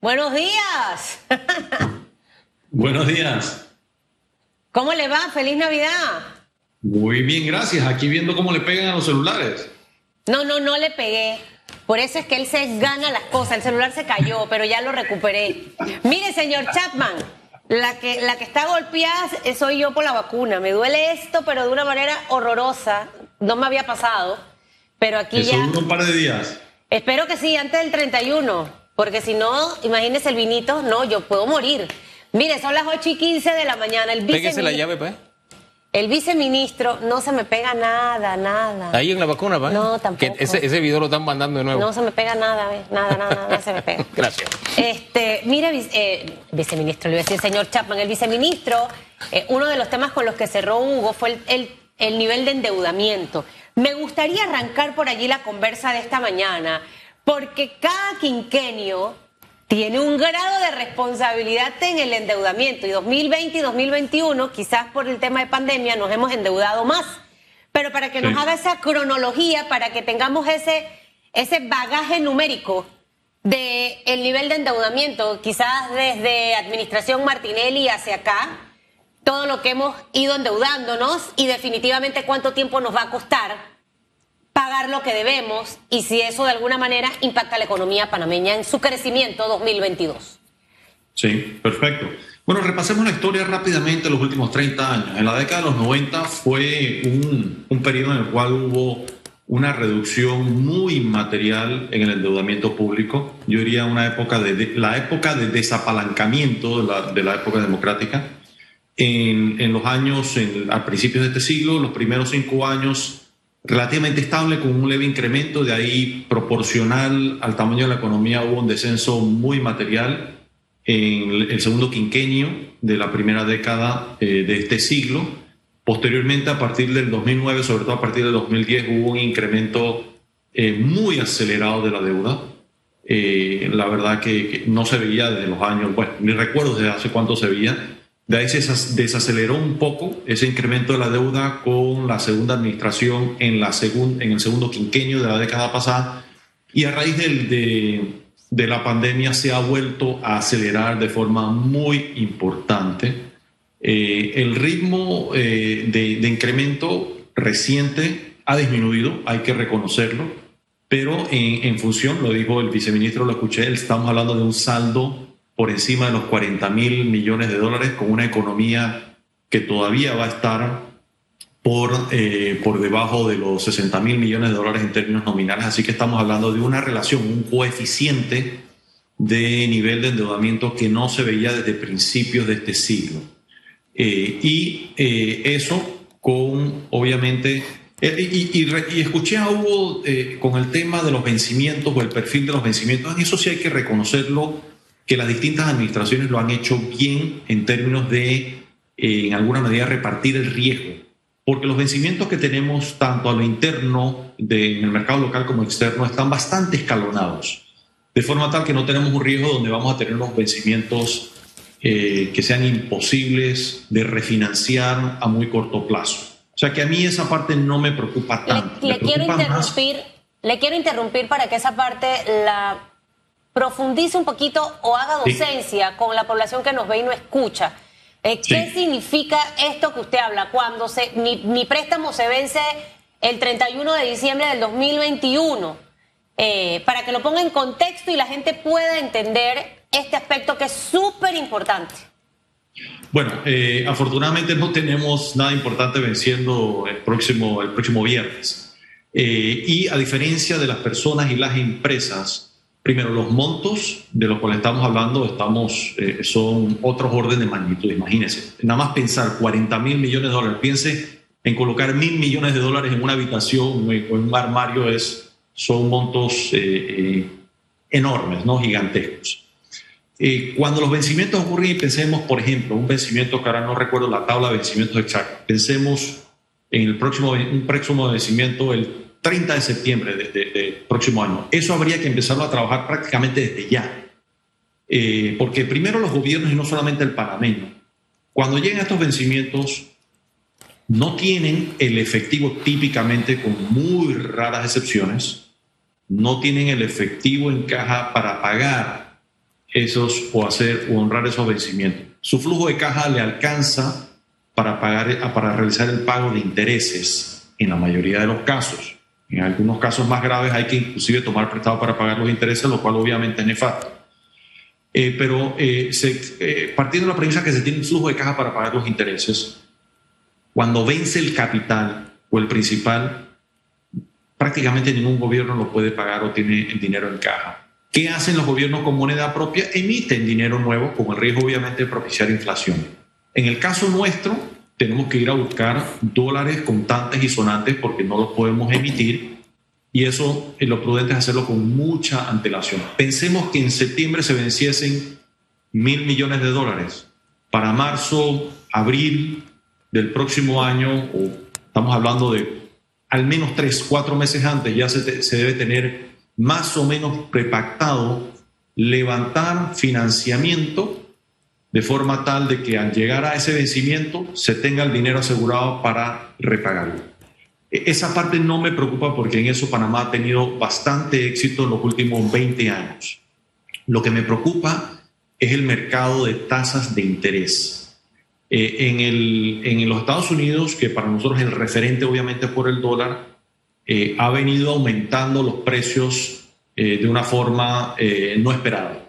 Buenos días. Buenos días. ¿Cómo le va? Feliz Navidad. Muy bien, gracias. Aquí viendo cómo le pegan a los celulares. No, no, no le pegué. Por eso es que él se gana las cosas. El celular se cayó, pero ya lo recuperé. Mire, señor Chapman, la que, la que está golpeada soy yo por la vacuna. Me duele esto, pero de una manera horrorosa. No me había pasado, pero aquí Eso ya... un par de días. Espero que sí, antes del 31, porque si no, imagínese el vinito, no, yo puedo morir. Mire, son las 8 y 15 de la mañana. El Pégese la llave, pues. El viceministro no se me pega nada, nada. Ahí en la vacuna, pues. No, tampoco. Que ese, ese video lo están mandando de nuevo. No se me pega nada, ¿ves? nada, nada, nada se me pega. Gracias. Este, mire, eh, viceministro, le voy a decir, señor Chapman, el viceministro, eh, uno de los temas con los que cerró Hugo fue el, el- el nivel de endeudamiento. Me gustaría arrancar por allí la conversa de esta mañana, porque cada quinquenio tiene un grado de responsabilidad en el endeudamiento y 2020 y 2021, quizás por el tema de pandemia, nos hemos endeudado más. Pero para que nos haga esa cronología, para que tengamos ese, ese bagaje numérico de el nivel de endeudamiento, quizás desde administración Martinelli hacia acá, todo lo que hemos ido endeudándonos y definitivamente cuánto tiempo nos va a costar pagar lo que debemos y si eso de alguna manera impacta a la economía panameña en su crecimiento 2022. Sí, perfecto. Bueno, repasemos la historia rápidamente de los últimos 30 años. En la década de los 90 fue un, un periodo en el cual hubo una reducción muy material en el endeudamiento público. Yo diría una época de, de- la época de desapalancamiento de la, de la época democrática. En, en los años, en- a principios de este siglo, los primeros cinco años, relativamente estable con un leve incremento, de ahí proporcional al tamaño de la economía hubo un descenso muy material en el segundo quinquenio de la primera década eh, de este siglo. Posteriormente, a partir del 2009, sobre todo a partir del 2010, hubo un incremento eh, muy acelerado de la deuda. Eh, la verdad que, que no se veía desde los años, bueno, ni recuerdo desde hace cuánto se veía. De ahí se desaceleró un poco ese incremento de la deuda con la segunda administración en, la segun- en el segundo quinquenio de la década pasada y a raíz de, de la pandemia se ha vuelto a acelerar de forma muy importante. Eh, el ritmo eh, de, de incremento reciente ha disminuido, hay que reconocerlo, pero en, en función, lo dijo el viceministro, lo escuché, estamos hablando de un saldo por encima de los 40 mil millones de dólares con una economía que todavía va a estar por, eh, por debajo de los 60 mil millones de dólares en términos nominales. Así que estamos hablando de una relación, un coeficiente de nivel de endeudamiento que no se veía desde principios de este siglo. Eh, y eh, eso con, obviamente, eh, y, y y escuché a Hugo eh, con el tema de los vencimientos o el perfil de los vencimientos. En eso sí hay que reconocerlo, que las distintas administraciones lo han hecho bien en términos de, eh, en alguna medida, repartir el riesgo. Porque los vencimientos que tenemos, tanto a lo interno de, en el mercado local como externo, están bastante escalonados. De forma tal que no tenemos un riesgo donde vamos a tener unos vencimientos eh, que sean imposibles de refinanciar a muy corto plazo. O sea que a mí esa parte no me preocupa Le, tanto. le Me quiero más- interrumpir, le quiero interrumpir para que esa parte la profundice un poquito o haga Sí. docencia con la población que nos ve y no escucha. Eh, ¿Qué Sí. significa esto que usted habla? Cuando se, mi, mi préstamo se vence el 31 de diciembre del 2021. Eh, para que lo ponga en contexto y la gente pueda entender este aspecto que es súper importante. Bueno, eh, afortunadamente no tenemos nada importante venciendo el próximo, el próximo viernes. Y a diferencia de las personas y las empresas, primero, los montos de los cuales estamos hablando estamos, eh, son otros orden de magnitud. Imagínense, nada más pensar 40 mil millones de dólares. Piense en colocar mil millones de dólares en una habitación o en un armario, es, son montos eh, eh, enormes, ¿no? gigantescos. Eh, cuando los vencimientos ocurren y pensemos, por ejemplo, un vencimiento que ahora no recuerdo la tabla de vencimientos exacta, pensemos en el próximo, un próximo vencimiento el 30 de septiembre del de, de próximo año. Eso habría que empezarlo a trabajar prácticamente desde ya. Eh, porque primero los gobiernos, y no solamente el panameño, cuando llegan estos vencimientos, no tienen el efectivo típicamente, con muy raras excepciones, no tienen el efectivo en caja para pagar esos o hacer o honrar esos vencimientos. Su flujo de caja le alcanza para, pagar, para realizar el pago de intereses en la mayoría de los casos. En algunos casos más graves hay que inclusive tomar prestado para pagar los intereses, lo cual obviamente es nefasto. Eh, pero eh, eh, partiendo de la premisa que se tiene un flujo de caja para pagar los intereses, cuando vence el capital o el principal, prácticamente ningún gobierno lo puede pagar o tiene el dinero en caja. ¿Qué hacen los gobiernos con moneda propia? Emiten dinero nuevo con el riesgo obviamente de propiciar inflación. En el caso nuestro, tenemos que ir a buscar dólares contantes y sonantes porque no los podemos emitir y eso lo prudente es hacerlo con mucha antelación. Pensemos que en septiembre se venciesen mil millones de dólares. Para marzo, abril del próximo año, o estamos hablando de al menos tres, cuatro meses antes, ya se, se debe tener más o menos prepactado levantar financiamiento de forma tal de que al llegar a ese vencimiento se tenga el dinero asegurado para repagarlo. E, esa parte no me preocupa porque en eso Panamá ha tenido bastante éxito en los últimos 20 años. Lo que me preocupa es el mercado de tasas de interés. Eh, en, el, en, los Estados Unidos, que para nosotros es el referente obviamente por el dólar, eh, ha venido aumentando los precios eh, de una forma no esperada.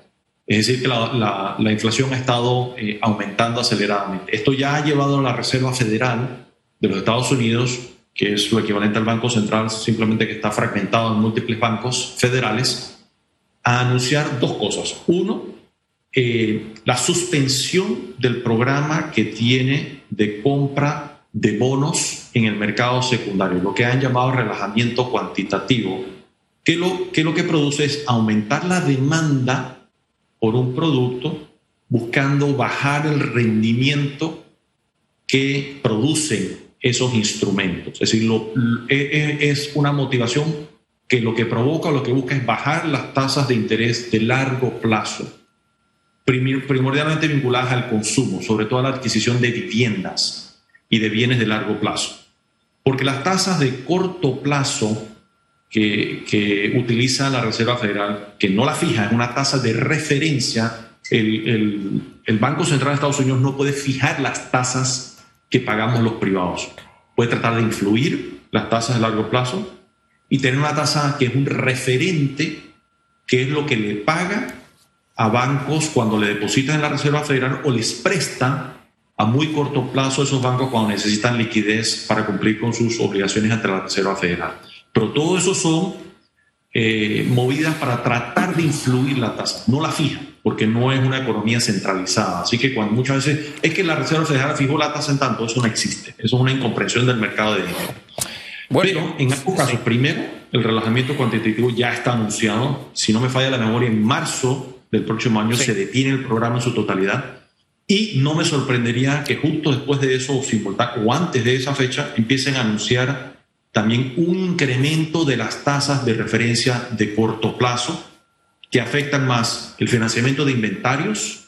Es decir, que la, la, inflación ha estado eh, aumentando aceleradamente. Esto ya ha llevado a la Reserva Federal de los Estados Unidos, que es lo equivalente al Banco Central, simplemente que está fragmentado en múltiples bancos federales, a anunciar dos cosas. Uno, eh, la suspensión del programa que tiene de compra de bonos en el mercado secundario, lo que han llamado relajamiento cuantitativo, que, lo que produce es aumentar la demanda por un producto buscando bajar el rendimiento que producen esos instrumentos. Es decir, e, e, es una motivación que lo que provoca, lo que busca es bajar las tasas de interés de largo plazo, primordialmente vinculadas al consumo, sobre todo a la adquisición de viviendas y de bienes de largo plazo. Porque las tasas de corto plazo que, utiliza la Reserva Federal, que no la fija, es una tasa de referencia. El, el, Banco Central de Estados Unidos no puede fijar las tasas que pagamos los privados. Puede tratar de influir las tasas de largo plazo y tener una tasa que es un referente, que es lo que le paga a bancos cuando le depositan en la Reserva Federal o les presta a muy corto plazo esos bancos cuando necesitan liquidez para cumplir con sus obligaciones ante la Reserva Federal. Pero todo eso son eh, movidas para tratar de influir la tasa, no la fija, porque no es una economía centralizada. Así que cuando muchas veces es que la Reserva Federal fijó la tasa en tanto, eso no existe. Eso es una incomprensión del mercado de dinero. Bueno, Pero en algunos casos, primero, el relajamiento cuantitativo ya está anunciado. Si no me falla la memoria, en marzo del próximo año se detiene el programa en su totalidad. Y no me sorprendería que justo después de eso, o, o antes de esa fecha, empiecen a anunciar también un incremento de las tasas de referencia de corto plazo que afectan más el financiamiento de inventarios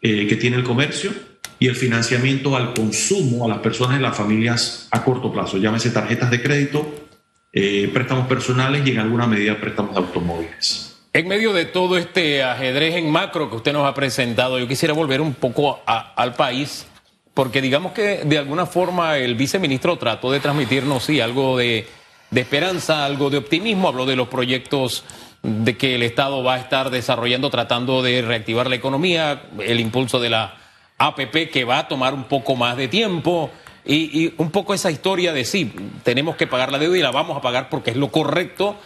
eh, que tiene el comercio y el financiamiento al consumo a las personas y las familias a corto plazo, llámese tarjetas de crédito, eh, préstamos personales y en alguna medida préstamos de automóviles. En medio de todo este ajedrez en macro que usted nos ha presentado, yo quisiera volver un poco al país porque digamos que de alguna forma el viceministro trató de transmitirnos, sí, algo de, esperanza, algo de optimismo, habló de los proyectos de que el Estado va a estar desarrollando, tratando de reactivar la economía, el impulso de la APP que va a tomar un poco más de tiempo y, un poco esa historia de sí, tenemos que pagar la deuda y la vamos a pagar porque es lo correcto,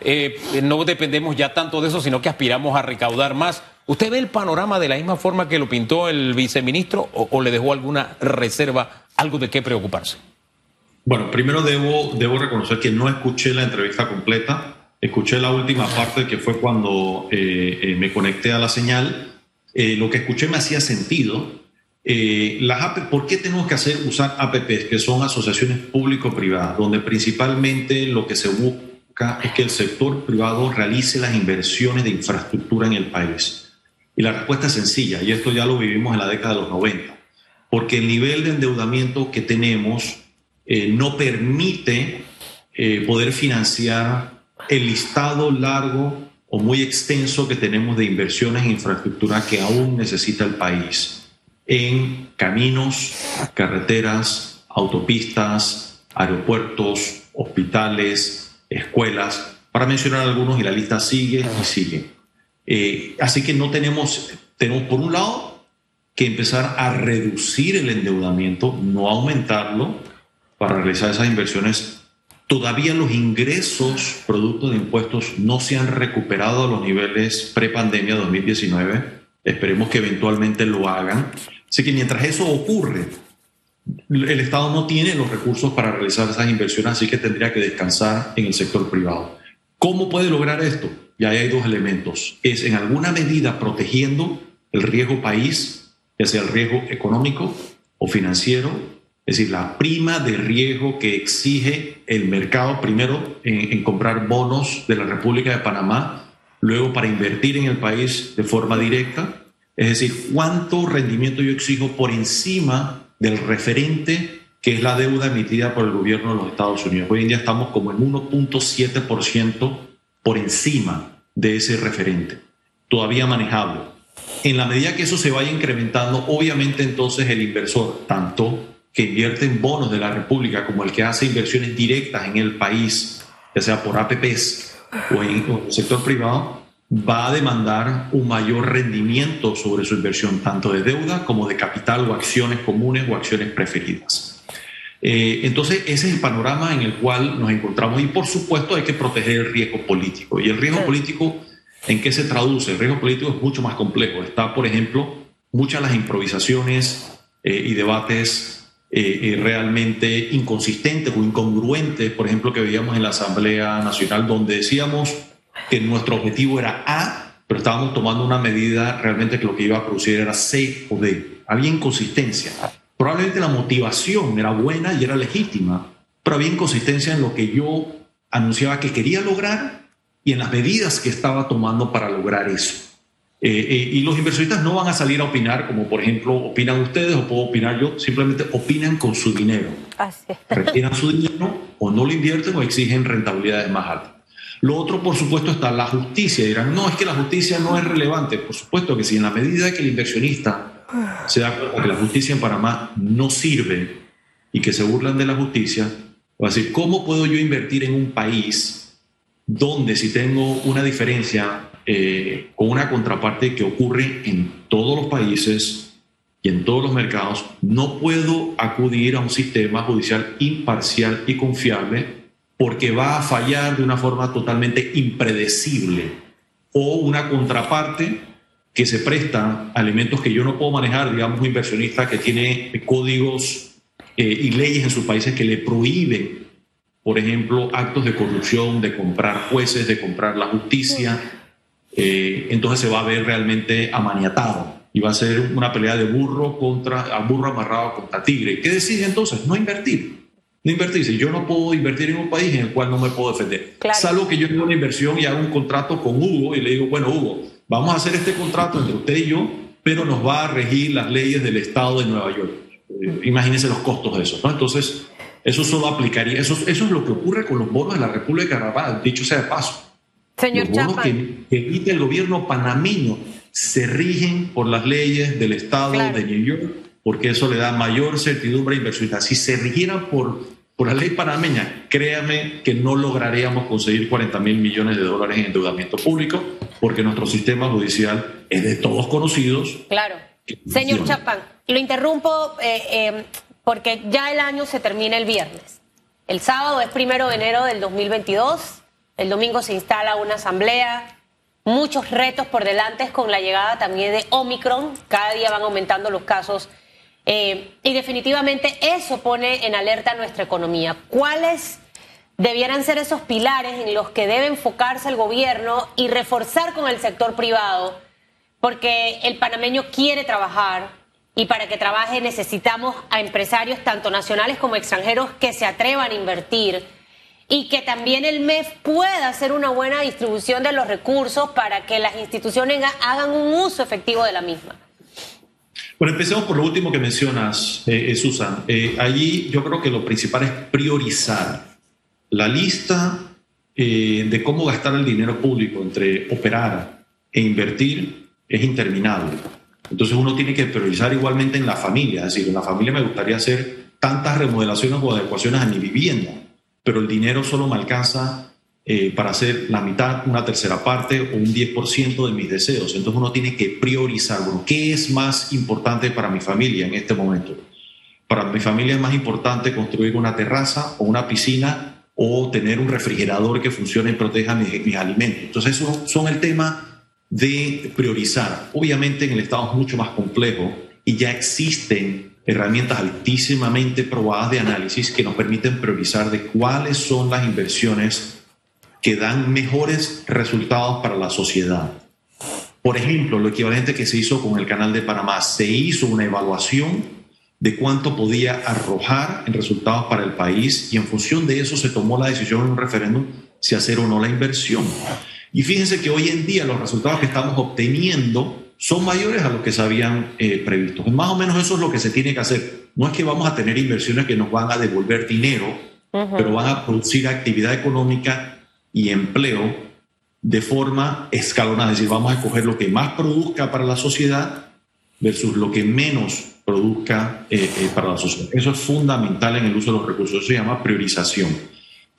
eh, no dependemos ya tanto de eso, sino que aspiramos a recaudar más. ¿Usted ve el panorama de la misma forma que lo pintó el viceministro o, le dejó alguna reserva, algo de qué preocuparse? Bueno, primero debo, reconocer que no escuché la entrevista completa. Escuché la última parte que fue cuando eh, eh, me conecté a la señal. Eh, lo que escuché me hacía sentido. las ¿Por qué tenemos que hacer usar APPs, que son asociaciones público-privadas, donde principalmente lo que se busca es que el sector privado realice las inversiones de infraestructura en el país? Y la respuesta es sencilla, y esto ya lo vivimos en la década de los 90, porque el nivel de endeudamiento que tenemos eh, no permite eh, poder financiar el listado largo o muy extenso que tenemos de inversiones en infraestructura que aún necesita el país, en caminos, carreteras, autopistas, aeropuertos, hospitales, escuelas, para mencionar algunos y la lista sigue y sigue. Eh, así que no tenemos, tenemos por un lado que empezar a reducir el endeudamiento, no aumentarlo, para realizar esas inversiones Todavía los ingresos producto de impuestos no se han recuperado a los niveles pre-pandemia 2019. Esperemos que eventualmente lo hagan. Así que mientras eso ocurre, el Estado no tiene los recursos para realizar esas inversiones, así que tendría que descansar en el sector privado. ¿Cómo puede lograr esto? Ya hay dos elementos. Es en alguna medida protegiendo el riesgo país, ya sea el riesgo económico o financiero, es decir, la prima de riesgo que exige el mercado primero en, comprar bonos de la República de Panamá, luego para invertir en el país de forma directa. Es decir, cuánto rendimiento yo exijo por encima del referente que es la deuda emitida por el gobierno de los Estados Unidos. Hoy en día estamos como en 1.7% por encima de ese referente, todavía manejable. En la medida que eso se vaya incrementando, obviamente entonces el inversor, tanto que invierte en bonos de la República, como el que hace inversiones directas en el país, ya sea por APPs o en, el sector privado, va a demandar un mayor rendimiento sobre su inversión, tanto de deuda como de capital o acciones comunes o acciones preferidas. Eh, entonces, ese es el panorama en el cual nos encontramos y, por supuesto, hay que proteger el riesgo político. ¿Y el riesgo político en qué se traduce? El riesgo político es mucho más complejo. Está, por ejemplo, muchas las improvisaciones eh, y debates eh, realmente inconsistentes o incongruentes, por ejemplo, que veíamos en la Asamblea Nacional, donde decíamos que nuestro objetivo era A, pero estábamos tomando una medida realmente que lo que iba a producir era C o D. Había inconsistencia. Probablemente la motivación era buena y era legítima, pero había inconsistencia en lo que yo anunciaba que quería lograr y en las medidas que estaba tomando para lograr eso. Eh, eh, y los inversionistas no van a salir a opinar como por ejemplo opinan ustedes o puedo opinar yo, simplemente opinan con su dinero. Retiran su dinero o no lo invierten o exigen rentabilidades más altas. Lo otro, por supuesto, está la justicia. Dirán, no, es que la justicia no es relevante. Por supuesto que si en la medida que el inversionista se da cuenta que la justicia en Panamá no sirve y que se burlan de la justicia, va a decir, ¿cómo puedo yo invertir en un país donde si tengo una diferencia eh, con una contraparte que ocurre en todos los países y en todos los mercados, no puedo acudir a un sistema judicial imparcial y confiable porque va a fallar de una forma totalmente impredecible o una contraparte que se presta a elementos que yo no puedo manejar, digamos un inversionista que tiene códigos eh, y leyes en sus países que le prohíben, por ejemplo, actos de corrupción, de comprar jueces, de comprar la justicia, eh, entonces se va a ver realmente amaniatado y va a ser una pelea de burro contra burro amarrado contra tigre. ¿Qué decide entonces? No invertir. No invertir. Si yo no puedo invertir en un país en el cual no me puedo defender. Salvo que yo tenga una inversión y haga un contrato con Hugo y le digo, bueno, Hugo, vamos a hacer este contrato entre usted y yo, pero nos va a regir las leyes del Estado de Nueva York. Eh, imagínense los costos de eso. ¿no? Entonces, eso solo aplicaría, eso, eso es lo que ocurre con los bonos de la República de Canadá, dicho sea de paso. Señor Los bonos que, emite el gobierno panameño se rigen por las leyes del Estado de New York, porque eso le da mayor certidumbre a inversionistas. Si se rigieran por, por la ley panameña, créame que no lograríamos conseguir 40 mil millones de dólares en endeudamiento público, porque nuestro sistema judicial es de todos conocidos. Claro. Señor Chapán, lo interrumpo eh, eh, porque ya el año se termina el viernes. El sábado es primero de enero del 2022 el domingo se instala una asamblea, muchos retos por delante con la llegada también de Omicron, cada día van aumentando los casos eh, y definitivamente eso pone en alerta nuestra economía. ¿Cuáles debieran ser esos pilares en los que debe enfocarse el gobierno y reforzar con el sector privado? Porque el panameño quiere trabajar y para que trabaje necesitamos a empresarios tanto nacionales como extranjeros que se atrevan a invertir y que también el MEF pueda hacer una buena distribución de los recursos para que las instituciones hagan un uso efectivo de la misma. Bueno, empecemos por lo último que mencionas, eh, eh Susan. Eh, allí yo creo que lo principal es priorizar la lista eh, de cómo gastar el dinero público entre operar e invertir es interminable. Entonces uno tiene que priorizar igualmente en la familia, es decir, en la familia me gustaría hacer tantas remodelaciones o adecuaciones a mi vivienda, pero el dinero solo me alcanza eh, para hacer la mitad, una tercera parte o un 10% de mis deseos. Entonces uno tiene que priorizar, bueno, ¿qué es más importante para mi familia en este momento? Para mi familia es más importante construir una terraza o una piscina o tener un refrigerador que funcione y proteja mis, alimentos. Entonces, eso son el tema de priorizar. Obviamente en el Estado es mucho más complejo y ya existen herramientas altísimamente probadas de análisis que nos permiten priorizar de cuáles son las inversiones que dan mejores resultados para la sociedad. Por ejemplo, lo equivalente que se hizo con el Canal de Panamá, se hizo una evaluación de cuánto podía arrojar en resultados para el país y en función de eso se tomó la decisión en un referéndum si hacer o no la inversión. Y fíjense que hoy en día los resultados que estamos obteniendo son mayores a los que se habían eh, previsto. Más o menos eso es lo que se tiene que hacer. No es que vamos a tener inversiones que nos van a devolver dinero, pero van a producir actividad económica y empleo de forma escalonada. Es decir, vamos a escoger lo que más produzca para la sociedad versus lo que menos produzca eh, eh, para la sociedad. Eso es fundamental en el uso de los recursos, eso se llama priorización.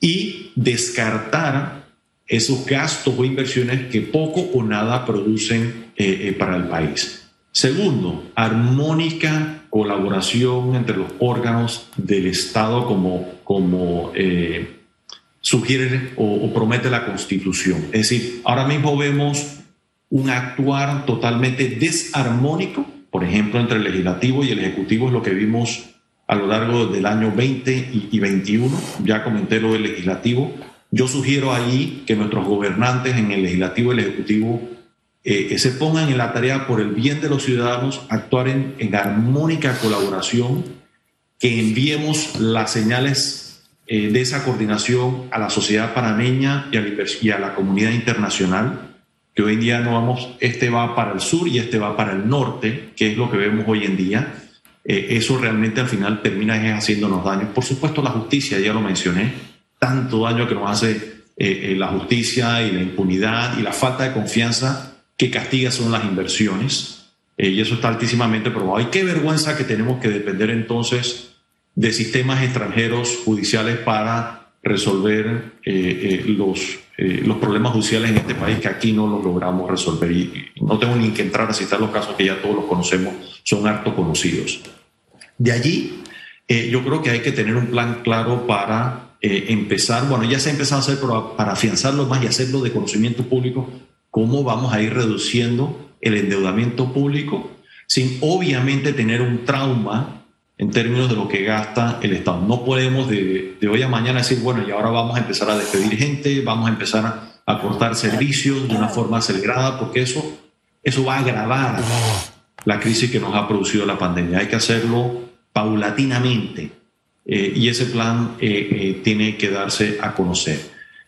Y descartar esos gastos o inversiones que poco o nada producen eh, para el país. Segundo, armónica colaboración entre los órganos del Estado como, como sugiere o, o promete la Constitución. Es decir, ahora mismo vemos un actuar totalmente desarmónico por ejemplo, entre el legislativo y el ejecutivo es lo que vimos a lo largo del año 20 y, 21. Ya comenté lo del legislativo. Yo sugiero ahí que nuestros gobernantes en el legislativo y el ejecutivo eh, se pongan en la tarea por el bien de los ciudadanos, actuar en, armónica colaboración, que enviemos las señales eh, de esa coordinación a la sociedad panameña y a la comunidad internacional que hoy en día no vamos, este va para el sur y este va para el norte, que es lo que vemos hoy en día. Eh, eso realmente al final termina haciéndonos daño. Por supuesto, la justicia, ya lo mencioné, tanto daño que nos hace eh, eh, la justicia y la impunidad y la falta de confianza que castiga son las inversiones. y eso está altísimamente probado. Y qué vergüenza que tenemos que depender entonces de sistemas extranjeros judiciales para resolver los eh, los problemas judiciales en este país que aquí no los logramos resolver. Y, no tengo ni que entrar a citar los casos que ya todos los conocemos, son harto conocidos. De allí, eh, yo creo que hay que tener un plan claro para eh, empezar, bueno, ya se ha empezado a hacer, pero para afianzarlo más y hacerlo de conocimiento público, cómo vamos a ir reduciendo el endeudamiento público sin obviamente tener un trauma en términos de lo que gasta el Estado. No podemos de, hoy a mañana decir, bueno, y ahora vamos a empezar a despedir gente, vamos a empezar a, cortar servicios de una forma acelerada, porque eso, eso va a agravar la crisis que nos ha producido la pandemia. Hay que hacerlo paulatinamente eh, y ese plan eh, eh, tiene que darse a conocer.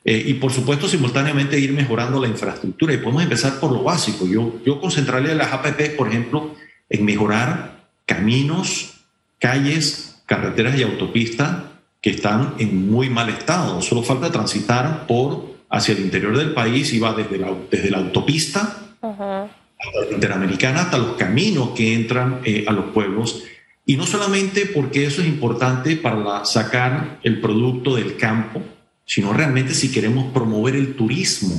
y por supuesto, simultáneamente ir mejorando la infraestructura y podemos empezar por lo básico. Yo, yo concentraría las APP, por ejemplo, en mejorar caminos, calles, carreteras y autopistas que están en muy mal estado. Solo falta transitar por hacia el interior del país y va desde la, desde la autopista hasta la interamericana hasta los caminos que entran eh, a los pueblos. Y no solamente porque eso es importante para sacar el producto del campo, sino realmente si queremos promover el turismo.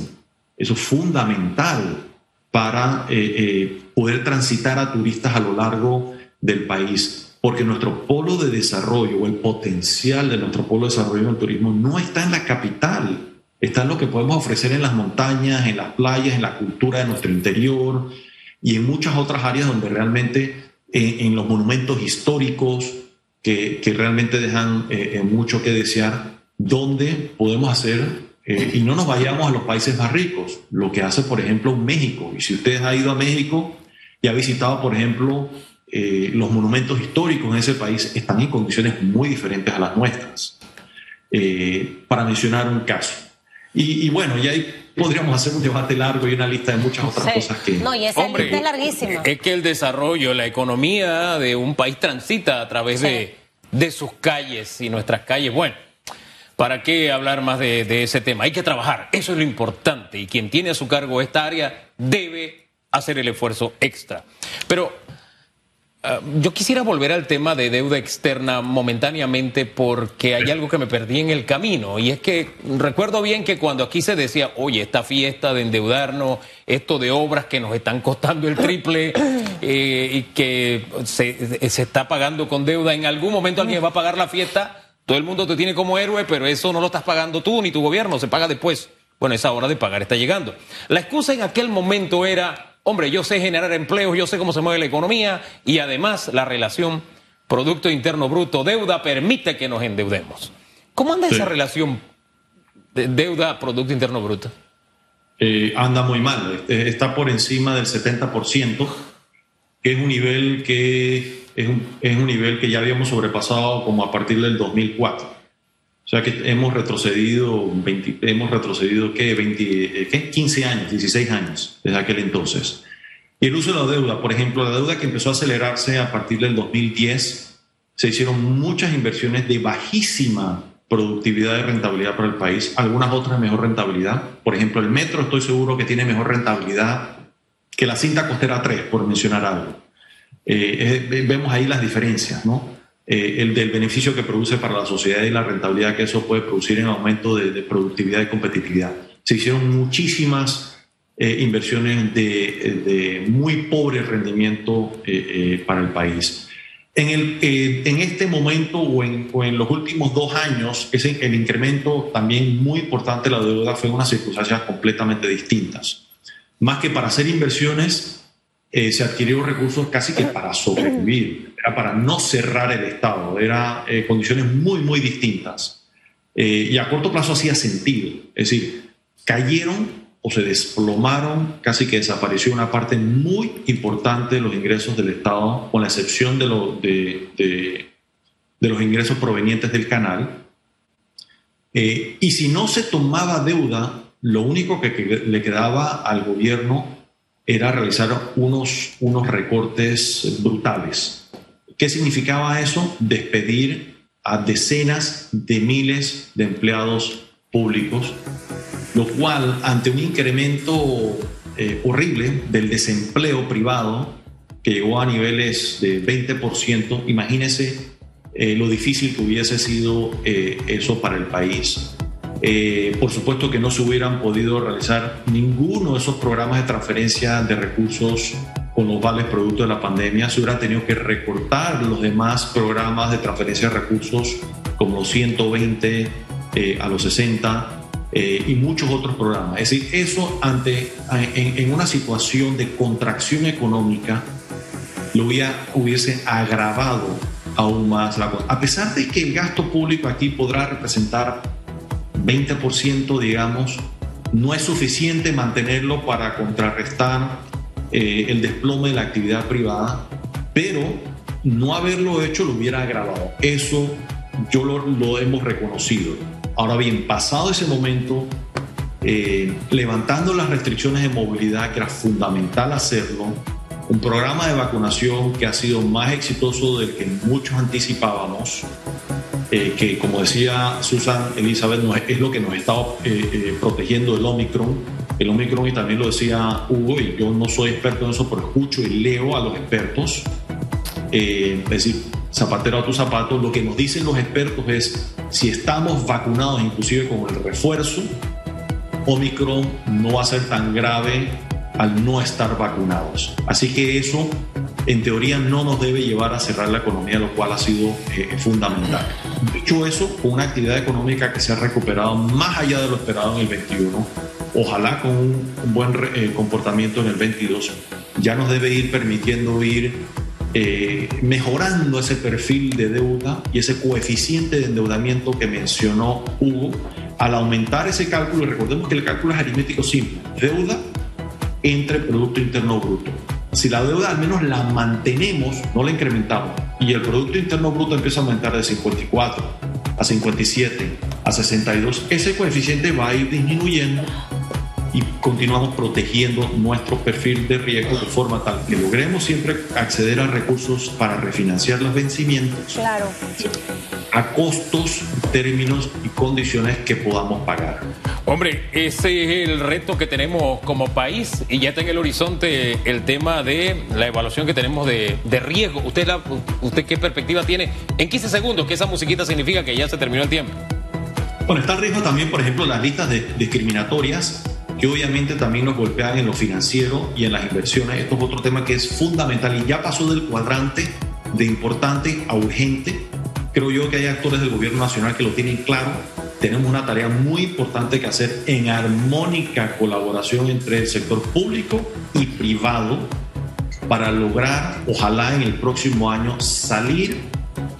Eso es fundamental para eh, eh, poder transitar a turistas a lo largo del país porque nuestro polo de desarrollo o el potencial de nuestro polo de desarrollo en el turismo no está en la capital, está en lo que podemos ofrecer en las montañas, en las playas, en la cultura de nuestro interior y en muchas otras áreas donde realmente en, los monumentos históricos que, que realmente dejan eh, eh, mucho que desear, donde podemos hacer eh, y no nos vayamos a los países más ricos, lo que hace por ejemplo México. Y si ustedes han ido a México y ha visitado por ejemplo eh, los monumentos históricos en ese país están en condiciones muy diferentes a las nuestras, eh, para mencionar un caso. Y, bueno, ya ahí podríamos hacer un debate largo y una lista de muchas otras cosas que... No, y esa lista es larguísima. Es que el desarrollo, la economía de un país transita a través de, de sus calles y nuestras calles. Bueno. ¿Para qué hablar más de, ese tema? Hay que trabajar, eso es lo importante. Y quien tiene a su cargo esta área debe hacer el esfuerzo extra. Pero ah, yo quisiera volver al tema de deuda externa momentáneamente porque hay algo que me perdí en el camino. Y es que recuerdo bien que cuando aquí se decía, oye, esta fiesta de endeudarnos, esto de obras que nos están costando el triple eh, y que se, se está pagando con deuda, en algún momento alguien va a pagar la fiesta todo el mundo te tiene como héroe, pero eso no lo estás pagando tú ni tu gobierno, se paga después. Bueno, esa hora de pagar está llegando. La excusa en aquel momento era, hombre, yo sé generar empleos, yo sé cómo se mueve la economía y además la relación Producto Interno Bruto deuda permite que nos endeudemos. ¿Cómo anda esa relación de deuda Producto Interno Bruto? Eh, anda muy mal, eh, está por encima del 70%, que es un nivel que es un, es un nivel que ya habíamos sobrepasado como a partir del 2004. Sea que hemos retrocedido, 20, hemos retrocedido ¿qué? 20, ¿qué? 15 años, 16 años desde aquel entonces. Y el uso de la deuda, por ejemplo, la deuda que empezó a acelerarse a partir del 2010, se hicieron muchas inversiones de bajísima productividad y rentabilidad para el país, algunas otras mejor rentabilidad. Por ejemplo, el metro estoy seguro que tiene mejor rentabilidad que la cinta costera 3, por mencionar algo. Eh, vemos ahí las diferencias, ¿no? Eh, el del beneficio que produce para la sociedad y la rentabilidad que eso puede producir en aumento de, productividad y competitividad. Se hicieron muchísimas eh, inversiones de, muy pobre rendimiento para el país. En, el, en este momento o en, o en, los últimos dos años, ese, el incremento también muy importante de la deuda fue en unas circunstancias completamente distintas. Más que para hacer inversiones, eh, se adquirieron recursos casi que para sobrevivir, para no cerrar el Estado, eran eh, condiciones muy, muy distintas. Eh, y a corto plazo hacía sentido, es decir, cayeron o se desplomaron, casi que desapareció una parte muy importante de los ingresos del Estado, con la excepción de, los ingresos provenientes del canal. y si no se tomaba deuda, lo único que le quedaba al gobierno era realizar unos, unos recortes brutales. ¿Qué significaba eso? Despedir a decenas de miles de empleados públicos, lo cual ante un incremento eh, horrible del desempleo privado, que llegó a niveles de 20%, imagínese eh, lo difícil que hubiese sido eh, eso para el país. Eh, por supuesto que no se hubieran podido realizar ninguno de esos programas de transferencia de recursos con los vales producto de la pandemia. Se hubiera tenido que recortar los demás programas de transferencia de recursos como los 120 eh, a los 60 eh, y muchos otros programas. Es decir, eso ante, en, una situación de contracción económica lo hubiese agravado aún más la cosa. A pesar de que el gasto público aquí podrá representar 20%, digamos, no es suficiente mantenerlo para contrarrestar eh, el desplome de la actividad privada, pero no haberlo hecho lo hubiera agravado. Eso yo lo, hemos reconocido. Ahora bien, pasado ese momento, eh, levantando las restricciones de movilidad, que era fundamental hacerlo, un programa de vacunación que ha sido más exitoso del que muchos anticipábamos, eh, que como decía Susan Elizabeth, es, lo que nos está eh, eh, protegiendo del Omicron. El Omicron, y también lo decía Hugo, y yo no soy experto en eso, pero escucho y leo a los expertos. es decir, zapatero a tu zapato, lo que nos dicen los expertos es, si estamos vacunados inclusive con el refuerzo, Omicron no va a ser tan grave al no estar vacunados. Así que eso, en teoría, no nos debe llevar a cerrar la economía, lo cual ha sido eh, fundamental. Dicho eso, con una actividad económica que se ha recuperado más allá de lo esperado en el 21, ojalá con un, buen eh, comportamiento en el 22, ya nos debe ir permitiendo ir eh, mejorando ese perfil de deuda y ese coeficiente de endeudamiento que mencionó Hugo, al aumentar ese cálculo, recordemos que el cálculo es aritmético simple, deuda entre Producto Interno Bruto. Si la deuda al menos la mantenemos, no la incrementamos, y el Producto Interno Bruto empieza a aumentar de 54 a 57 a 62, ese coeficiente va a ir disminuyendo y continuamos protegiendo nuestro perfil de riesgo de forma tal que logremos siempre acceder a recursos para refinanciar los vencimientos claro. a costos, términos y condiciones que podamos pagar. Hombre, ese es el reto que tenemos como país y ya está en el horizonte el tema de la evaluación que tenemos de, de riesgo. ¿Usted, la, ¿Usted qué perspectiva tiene? En 15 segundos, que esa musiquita significa que ya se terminó el tiempo. Bueno, está el riesgo también, por ejemplo, las listas de discriminatorias que obviamente también nos golpean en lo financiero y en las inversiones. Esto es otro tema que es fundamental y ya pasó del cuadrante de importante a urgente. Creo yo que hay actores del gobierno nacional que lo tienen claro. Tenemos una tarea muy importante que hacer en armónica colaboración entre el sector público y privado para lograr, ojalá en el próximo año, salir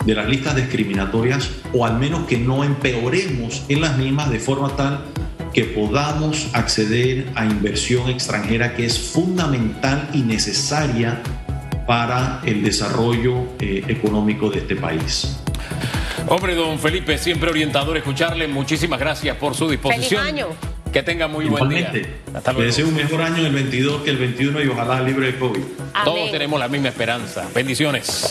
de las listas discriminatorias o al menos que no empeoremos en las mismas de forma tal que podamos acceder a inversión extranjera que es fundamental y necesaria para el desarrollo eh, económico de este país. Hombre, don Felipe, siempre orientador escucharle. Muchísimas gracias por su disposición. Feliz año. Que tenga muy buen día. Hasta luego. deseo un mejor año el 22 que el 21 y ojalá libre de COVID. Todos tenemos la misma esperanza. Bendiciones.